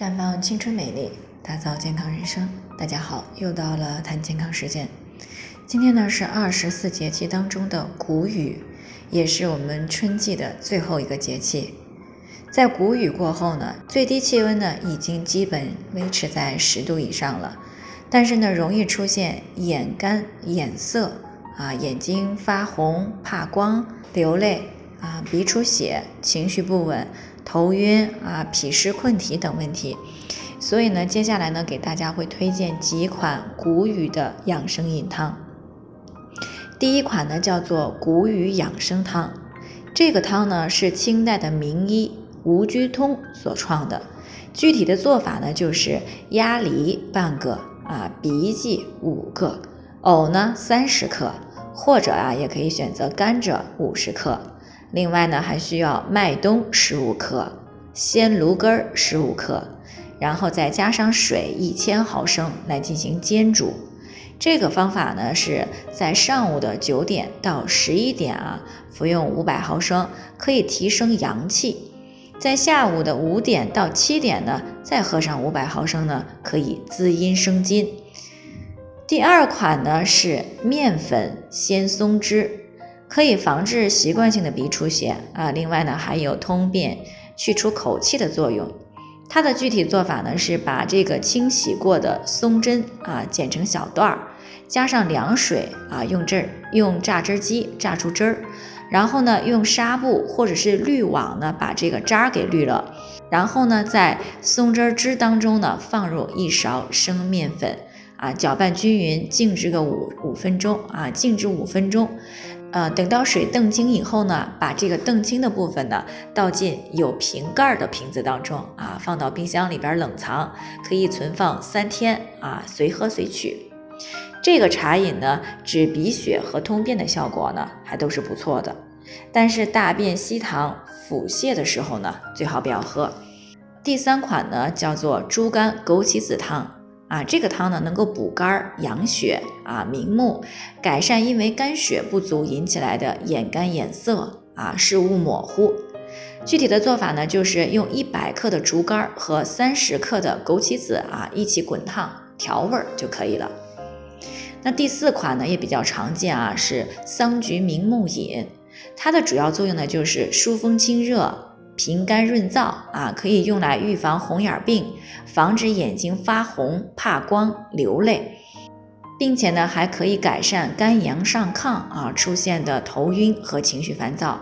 绽放青春美丽，打造健康人生。大家好，又到了谈健康时间。今天呢是二十四节气当中的谷雨，也是我们春季的最后一个节气。在谷雨过后呢，最低气温呢已经基本维持在十度以上了，但是呢容易出现眼干、眼涩啊、眼睛发红、怕光、流泪啊、鼻出血、情绪不稳。头晕啊、脾湿困体等问题，所以呢，接下来呢，给大家会推荐几款谷雨的养生饮汤。第一款呢叫做谷雨养生汤，这个汤呢是清代的名医吴居通所创的。具体的做法呢就是鸭梨半个啊，荸荠五个，藕呢三十克，或者啊也可以选择甘蔗五十克。另外呢，还需要麦冬十五克、鲜芦根十五克，然后再加上水一千毫升来进行煎煮。这个方法呢，是在上午的九点到十一点啊，服用五百毫升，可以提升阳气；在下午的五点到七点呢，再喝上五百毫升呢，可以滋阴生津。第二款呢是面粉鲜松汁。可以防治习惯性的鼻出血啊，另外呢还有通便、去除口气的作用。它的具体做法呢是把这个清洗过的松针啊剪成小段儿，加上凉水啊，用这用榨汁机榨出汁儿，然后呢用纱布或者是滤网呢把这个渣儿给滤了，然后呢在松汁汁当中呢放入一勺生面粉啊，搅拌均匀，静置个五五分钟啊，静置五分钟。呃，等到水澄清以后呢，把这个澄清的部分呢倒进有瓶盖的瓶子当中啊，放到冰箱里边冷藏，可以存放三天啊，随喝随取。这个茶饮呢，止鼻血和通便的效果呢，还都是不错的。但是大便稀溏、腹泻的时候呢，最好不要喝。第三款呢，叫做猪肝枸杞子汤。啊，这个汤呢能够补肝养血啊，明目，改善因为肝血不足引起来的眼干眼涩啊，视物模糊。具体的做法呢，就是用一百克的竹竿和三十克的枸杞子啊一起滚烫调味儿就可以了。那第四款呢也比较常见啊，是桑菊明目饮，它的主要作用呢就是疏风清热。平肝润燥啊，可以用来预防红眼病，防止眼睛发红、怕光、流泪，并且呢，还可以改善肝阳上亢啊出现的头晕和情绪烦躁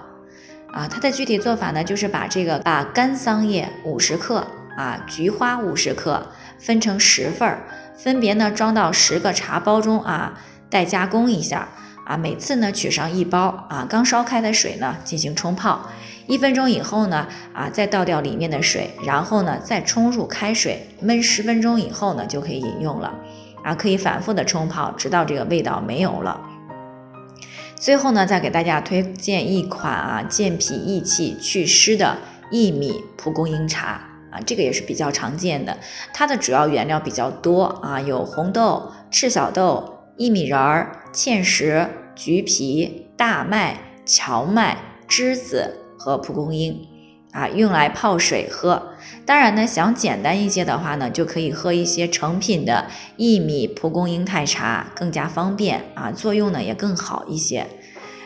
啊。它的具体做法呢，就是把这个把干桑叶五十克啊，菊花五十克分成十份儿，分别呢装到十个茶包中啊，待加工一下。啊，每次呢取上一包啊，刚烧开的水呢进行冲泡，一分钟以后呢啊再倒掉里面的水，然后呢再冲入开水焖十分钟以后呢就可以饮用了啊，可以反复的冲泡，直到这个味道没有了。最后呢再给大家推荐一款啊健脾益气祛湿的薏米蒲公英茶啊，这个也是比较常见的，它的主要原料比较多啊，有红豆、赤小豆。薏米仁儿、芡实、橘皮、大麦、荞麦、栀子和蒲公英，啊，用来泡水喝。当然呢，想简单一些的话呢，就可以喝一些成品的薏米蒲公英太茶，更加方便啊，作用呢也更好一些。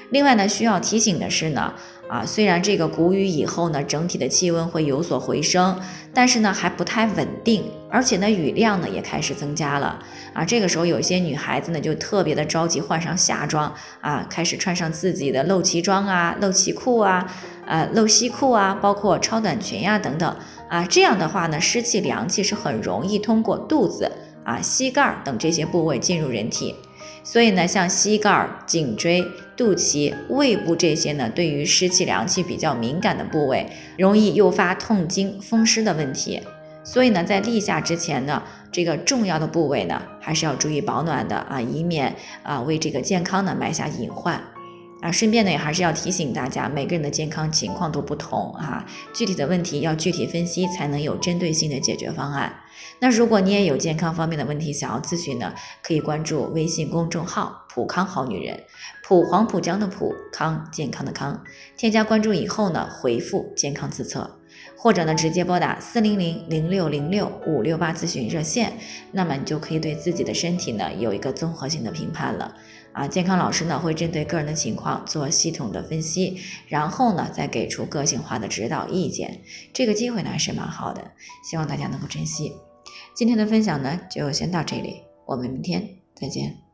另外呢，需要提醒的是呢。啊，虽然这个谷雨以后呢，整体的气温会有所回升，但是呢还不太稳定，而且呢雨量呢也开始增加了。啊，这个时候有一些女孩子呢就特别的着急换上夏装啊，开始穿上自己的露脐装啊、露脐裤啊、呃露膝裤啊，包括超短裙呀等等啊，这样的话呢，湿气凉气是很容易通过肚子啊、膝盖等这些部位进入人体。所以呢，像膝盖、颈椎、肚脐、胃部这些呢，对于湿气、凉气比较敏感的部位，容易诱发痛经、风湿的问题。所以呢，在立夏之前呢，这个重要的部位呢，还是要注意保暖的啊，以免啊为这个健康呢埋下隐患。啊，顺便呢也还是要提醒大家，每个人的健康情况都不同啊，具体的问题要具体分析，才能有针对性的解决方案。那如果你也有健康方面的问题想要咨询呢，可以关注微信公众号“普康好女人”，普黄浦江的普康健康的康，添加关注以后呢，回复“健康自测”，或者呢直接拨打四零零零六零六五六八咨询热线，那么你就可以对自己的身体呢有一个综合性的评判了。啊，健康老师呢会针对个人的情况做系统的分析，然后呢再给出个性化的指导意见。这个机会呢还是蛮好的，希望大家能够珍惜。今天的分享呢就先到这里，我们明天再见。